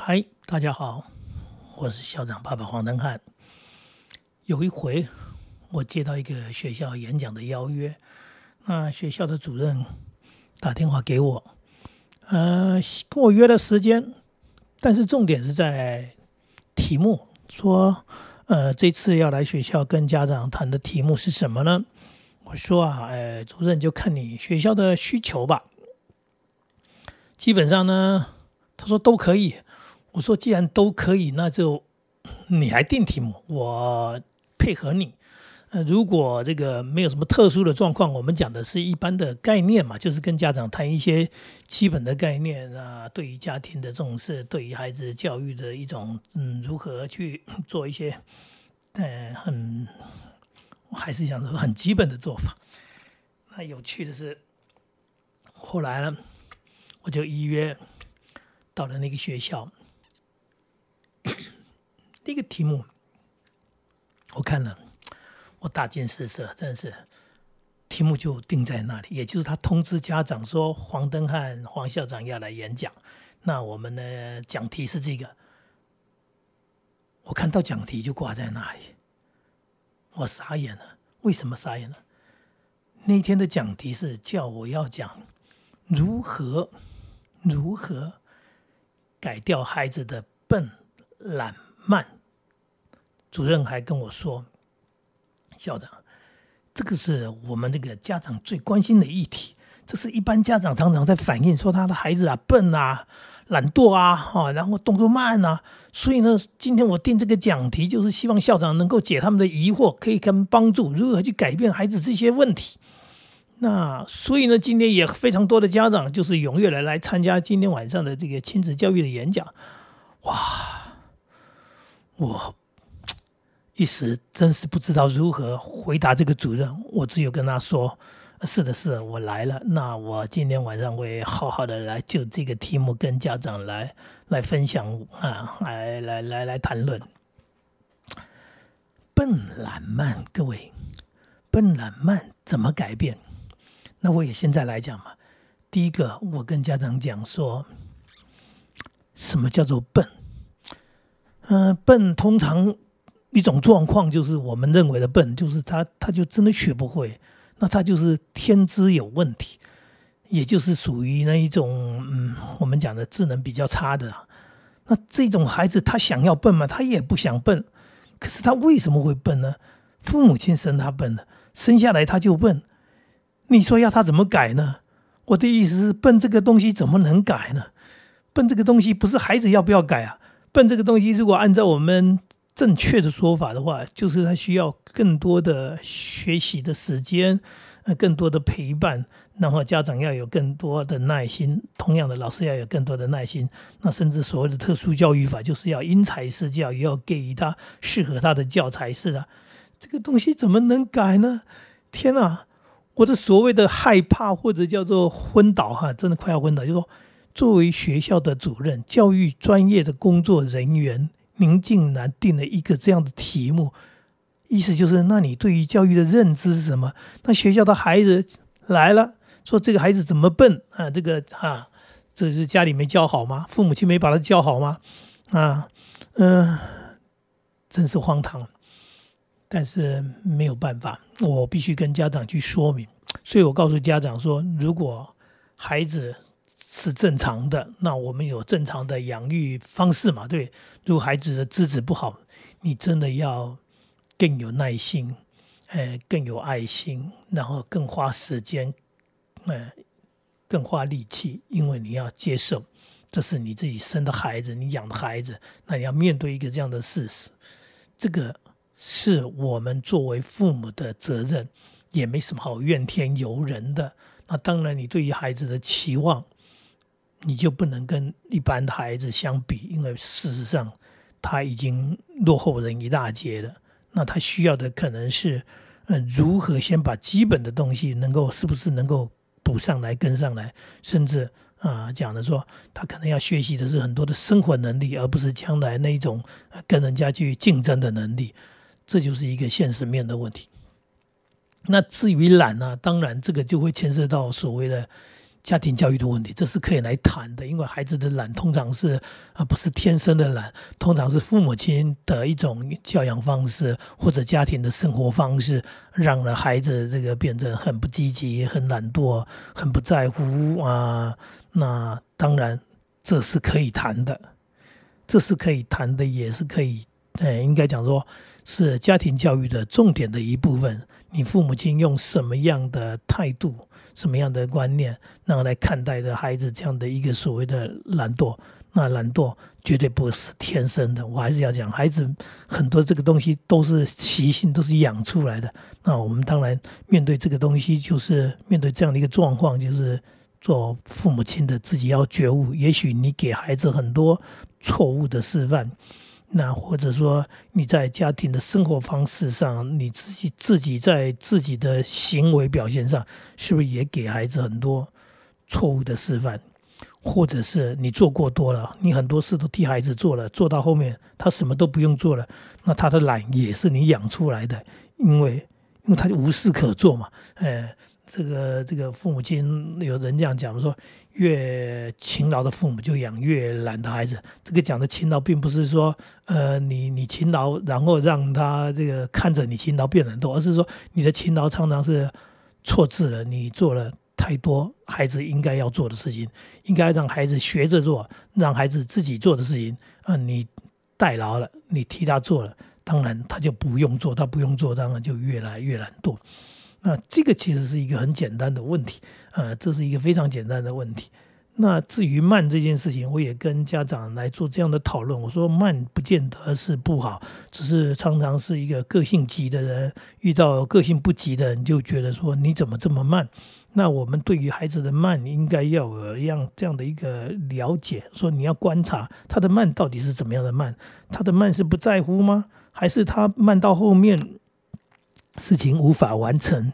嗨，大家好，我是校长爸爸黄登汉。有一回，我接到一个学校演讲的邀约，那学校的主任打电话给我，呃，跟我约了时间，但是重点是在题目，说，呃，这次要来学校跟家长谈的题目是什么呢？我说啊，呃，主任就看你学校的需求吧。基本上呢，他说都可以。我说既然都可以，那就你来定题目，我配合你。呃，如果这个没有什么特殊的状况，我们讲的是一般的概念嘛，就是跟家长谈一些基本的概念啊，对于家庭的重视，对于孩子教育的一种嗯，如何去做一些呃很。我还是想说很基本的做法。那有趣的是，后来呢，我就预约到了那个学校。第一个题目我看了，我大惊失色，真的是题目就定在那里。也就是他通知家长说，黄登汉黄校长要来演讲。那我们呢，讲题是这个。我看到讲题就挂在那里。我傻眼了，为什么傻眼了？那天的讲题是叫我要讲如何如何改掉孩子的笨懒慢。主任还跟我说：“校长，这个是我们这个家长最关心的议题，这是一般家长常常在反映说他的孩子啊笨啊。”懒惰啊，哈，然后动作慢呐，所以呢，今天我定这个讲题，就是希望校长能够解他们的疑惑，可以跟帮助如何去改变孩子这些问题。那所以呢，今天也非常多的家长就是踊跃的来参加今天晚上的这个亲子教育的演讲。哇，我一时真是不知道如何回答这个主任，我只有跟他说。是的，是的，我来了。那我今天晚上会好好的来就这个题目跟家长来来分享啊，来来来来谈论。笨懒慢，各位，笨懒慢怎么改变？那我也现在来讲嘛。第一个，我跟家长讲说，什么叫做笨？嗯，笨通常一种状况就是我们认为的笨，就是他他就真的学不会。那他就是天资有问题，也就是属于那一种，嗯，我们讲的智能比较差的。那这种孩子，他想要笨吗？他也不想笨。可是他为什么会笨呢？父母亲生他笨的，生下来他就笨。你说要他怎么改呢？我的意思是，笨这个东西怎么能改呢？笨这个东西不是孩子要不要改啊？笨这个东西，如果按照我们。正确的说法的话，就是他需要更多的学习的时间，呃，更多的陪伴，然后家长要有更多的耐心，同样的，老师要有更多的耐心。那甚至所谓的特殊教育法，就是要因材施教，也要给予他适合他的教材是的。这个东西怎么能改呢？天哪！我的所谓的害怕或者叫做昏倒哈，真的快要昏倒。就说作为学校的主任，教育专业的工作人员。您竟然定了一个这样的题目，意思就是，那你对于教育的认知是什么？那学校的孩子来了，说这个孩子怎么笨啊？这个啊，这是家里没教好吗？父母亲没把他教好吗？啊，嗯，真是荒唐。但是没有办法，我必须跟家长去说明。所以我告诉家长说，如果孩子。是正常的，那我们有正常的养育方式嘛？对，如果孩子的资质不好，你真的要更有耐心，呃，更有爱心，然后更花时间，呃，更花力气，因为你要接受这是你自己生的孩子，你养的孩子，那你要面对一个这样的事实，这个是我们作为父母的责任，也没什么好怨天尤人的。那当然，你对于孩子的期望。你就不能跟一般的孩子相比，因为事实上他已经落后人一大截了。那他需要的可能是，嗯，如何先把基本的东西能够是不是能够补上来、跟上来，甚至啊，讲的说他可能要学习的是很多的生活能力，而不是将来那一种跟人家去竞争的能力。这就是一个现实面的问题。那至于懒呢，当然这个就会牵涉到所谓的。家庭教育的问题，这是可以来谈的。因为孩子的懒通常是啊不是天生的懒，通常是父母亲的一种教养方式或者家庭的生活方式，让了孩子这个变成很不积极、很懒惰、很不在乎啊。那当然这是可以谈的，这是可以谈的，也是可以，呃，应该讲说是家庭教育的重点的一部分。你父母亲用什么样的态度？什么样的观念，然后来看待的孩子这样的一个所谓的懒惰，那懒惰绝对不是天生的。我还是要讲，孩子很多这个东西都是习性，都是养出来的。那我们当然面对这个东西，就是面对这样的一个状况，就是做父母亲的自己要觉悟。也许你给孩子很多错误的示范。那或者说你在家庭的生活方式上，你自己自己在自己的行为表现上，是不是也给孩子很多错误的示范？或者是你做过多了，你很多事都替孩子做了，做到后面他什么都不用做了，那他的懒也是你养出来的，因为因为他就无事可做嘛，哎。这个这个父母亲有人这样讲说，越勤劳的父母就养越懒的孩子。这个讲的勤劳，并不是说，呃，你你勤劳，然后让他这个看着你勤劳变懒惰，而是说你的勤劳常常是错字了，你做了太多孩子应该要做的事情，应该让孩子学着做，让孩子自己做的事情，啊，你代劳了，你替他做了，当然他就不用做，他不用做，当然就越来越懒惰。那这个其实是一个很简单的问题，呃，这是一个非常简单的问题。那至于慢这件事情，我也跟家长来做这样的讨论。我说慢不见得是不好，只是常常是一个个性急的人遇到个性不急的人，就觉得说你怎么这么慢？那我们对于孩子的慢，应该要有一样这样的一个了解，说你要观察他的慢到底是怎么样的慢，他的慢是不在乎吗？还是他慢到后面？事情无法完成，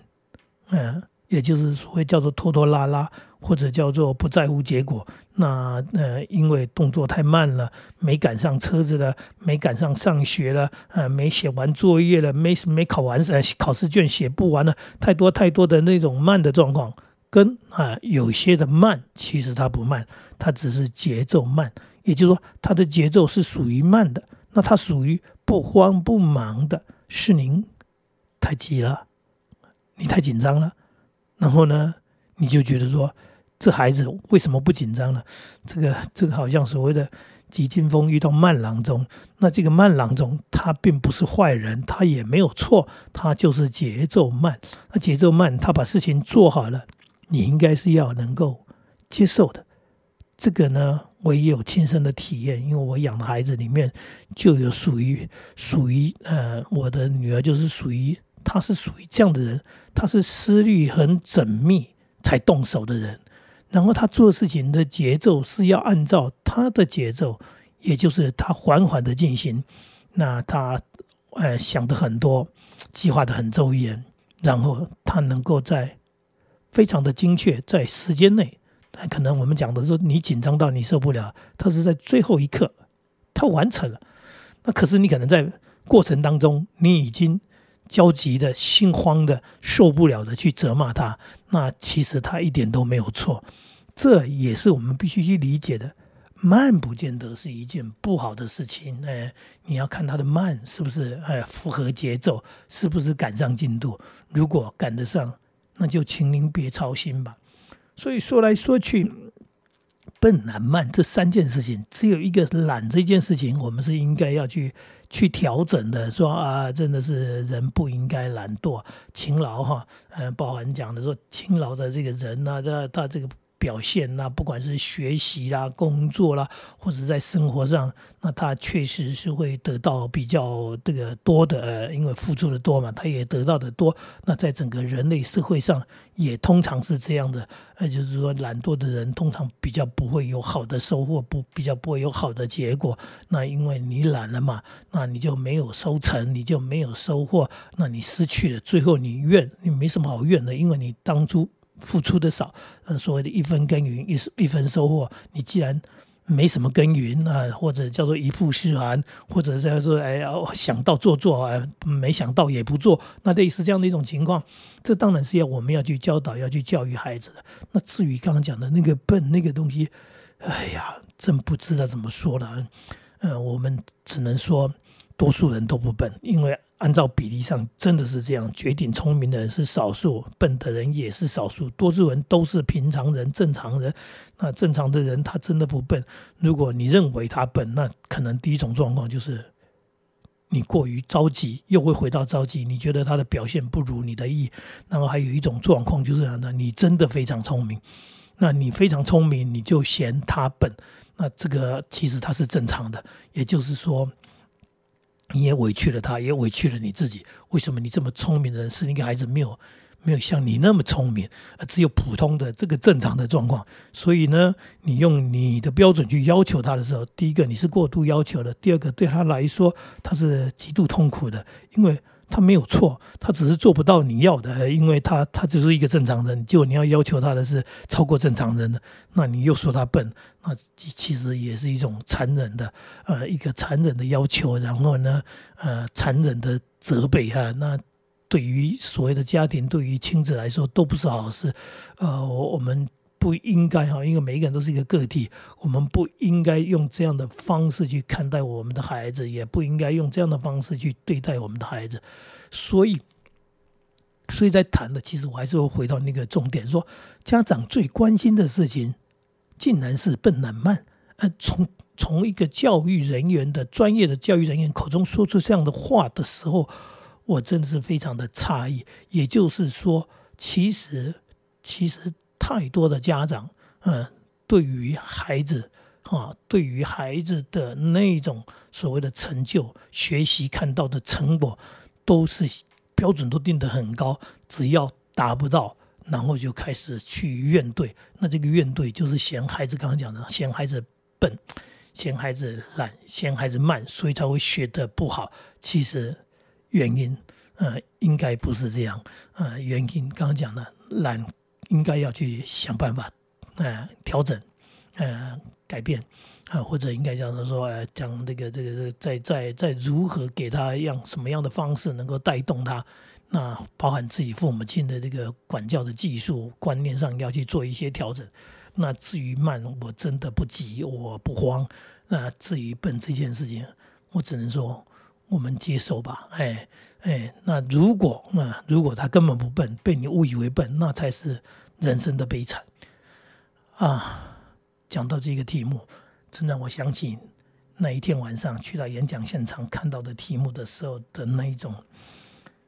嗯，也就是所谓叫做拖拖拉拉，或者叫做不在乎结果。那呃，因为动作太慢了，没赶上车子了，没赶上上学了，呃，没写完作业了，没没考完呃考试卷写不完了，太多太多的那种慢的状况，跟啊有些的慢，其实它不慢，它只是节奏慢，也就是说它的节奏是属于慢的。那它属于不慌不忙的，是您。太急了，你太紧张了，然后呢，你就觉得说，这孩子为什么不紧张呢？这个这个好像所谓的急惊风遇到慢郎中，那这个慢郎中他并不是坏人，他也没有错，他就是节奏慢。那节奏慢，他把事情做好了，你应该是要能够接受的。这个呢，我也有亲身的体验，因为我养的孩子里面就有属于属于呃，我的女儿就是属于。他是属于这样的人，他是思虑很缜密才动手的人，然后他做事情的节奏是要按照他的节奏，也就是他缓缓的进行。那他呃想的很多，计划的很周延，然后他能够在非常的精确，在时间内，可能我们讲的是你紧张到你受不了，他是在最后一刻他完成了。那可是你可能在过程当中，你已经。焦急的心慌的受不了的去责骂他，那其实他一点都没有错，这也是我们必须去理解的。慢不见得是一件不好的事情，哎，你要看他的慢是不是哎符合节奏，是不是赶上进度。如果赶得上，那就请您别操心吧。所以说来说去，笨懒慢这三件事情，只有一个懒这件事情，我们是应该要去。去调整的，说啊，真的是人不应该懒惰，勤劳哈，嗯，包含讲的说勤劳的这个人呢，他他这个。表现那不管是学习啦、工作啦，或者在生活上，那他确实是会得到比较这个多的，因为付出的多嘛，他也得到的多。那在整个人类社会上，也通常是这样的，那就是说懒惰的人通常比较不会有好的收获，不比较不会有好的结果。那因为你懒了嘛，那你就没有收成，你就没有收获，那你失去了，最后你怨，你没什么好怨的，因为你当初。付出的少，呃，所谓的一分耕耘一一分收获。你既然没什么耕耘啊，或者叫做一曝十寒，或者叫做哎呀想到做做啊，没想到也不做，那类似这样的一种情况，这当然是要我们要去教导、要去教育孩子的。那至于刚刚讲的那个笨那个东西，哎呀，真不知道怎么说了。嗯，我们只能说多数人都不笨，因为。按照比例上，真的是这样。绝顶聪明的人是少数，笨的人也是少数。多数人都是平常人、正常人。那正常的人他真的不笨。如果你认为他笨，那可能第一种状况就是你过于着急，又会回到着急。你觉得他的表现不如你的意。然后还有一种状况就是呢，你真的非常聪明。那你非常聪明，你就嫌他笨。那这个其实他是正常的，也就是说。你也委屈了他，也委屈了你自己。为什么你这么聪明的人，是那个孩子没有没有像你那么聪明，而只有普通的这个正常的状况？所以呢，你用你的标准去要求他的时候，第一个你是过度要求的，第二个对他来说他是极度痛苦的，因为。他没有错，他只是做不到你要的，因为他他只是一个正常人，结果你要要求他的是超过正常人的，那你又说他笨，那其实也是一种残忍的，呃，一个残忍的要求，然后呢，呃，残忍的责备哈，那对于所谓的家庭，对于亲子来说都不是好事，呃，我们。不应该哈，因为每一个人都是一个个体，我们不应该用这样的方式去看待我们的孩子，也不应该用这样的方式去对待我们的孩子。所以，所以在谈的，其实我还是会回到那个重点，说家长最关心的事情，竟然是笨懒慢。呃，从从一个教育人员的专业的教育人员口中说出这样的话的时候，我真的是非常的诧异。也就是说，其实，其实。太多的家长，嗯，对于孩子，啊，对于孩子的那种所谓的成就、学习看到的成果，都是标准都定得很高，只要达不到，然后就开始去怨怼。那这个怨怼就是嫌孩子，刚刚讲的，嫌孩子笨，嫌孩子懒，嫌孩子慢，所以才会学得不好。其实原因，呃，应该不是这样，呃，原因刚刚讲的懒。应该要去想办法，呃，调整，呃，改变，啊，或者应该讲是说，呃，讲这个这个在在在如何给他样什么样的方式能够带动他，那包含自己父母亲的这个管教的技术观念上要去做一些调整。那至于慢，我真的不急，我不慌。那至于笨这件事情，我只能说我们接受吧。哎哎，那如果那如果他根本不笨，被你误以为笨，那才是。人生的悲惨啊！讲到这个题目，真让我想起那一天晚上去到演讲现场看到的题目的时候的那一种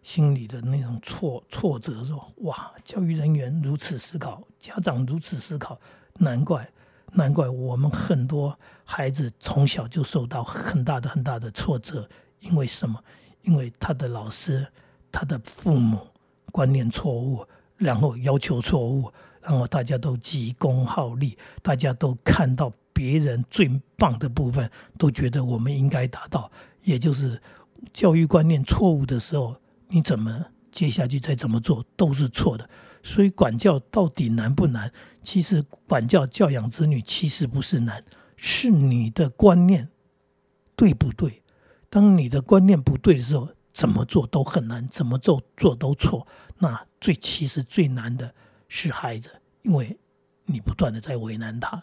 心里的那种挫挫折。说哇，教育人员如此思考，家长如此思考，难怪难怪我们很多孩子从小就受到很大的很大的挫折。因为什么？因为他的老师、他的父母观念错误。然后要求错误，然后大家都急功好利，大家都看到别人最棒的部分，都觉得我们应该达到。也就是教育观念错误的时候，你怎么接下去再怎么做都是错的。所以管教到底难不难？其实管教教养子女其实不是难，是你的观念对不对？当你的观念不对的时候，怎么做都很难，怎么做做都错。那最其实最难的是孩子，因为你不断的在为难他，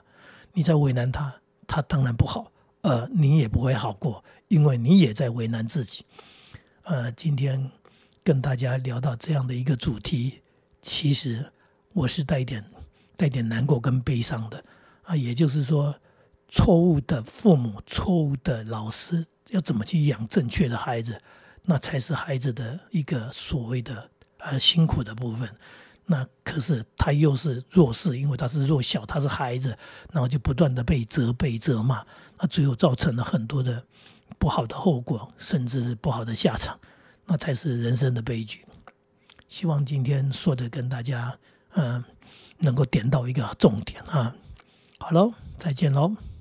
你在为难他，他当然不好，呃，你也不会好过，因为你也在为难自己。呃，今天跟大家聊到这样的一个主题，其实我是带点带点难过跟悲伤的啊，也就是说，错误的父母、错误的老师，要怎么去养正确的孩子，那才是孩子的一个所谓的。呃，辛苦的部分，那可是他又是弱势，因为他是弱小，他是孩子，然后就不断的被责备、责骂，那最后造成了很多的不好的后果，甚至是不好的下场，那才是人生的悲剧。希望今天说的跟大家，嗯，能够点到一个重点啊。好喽，再见喽。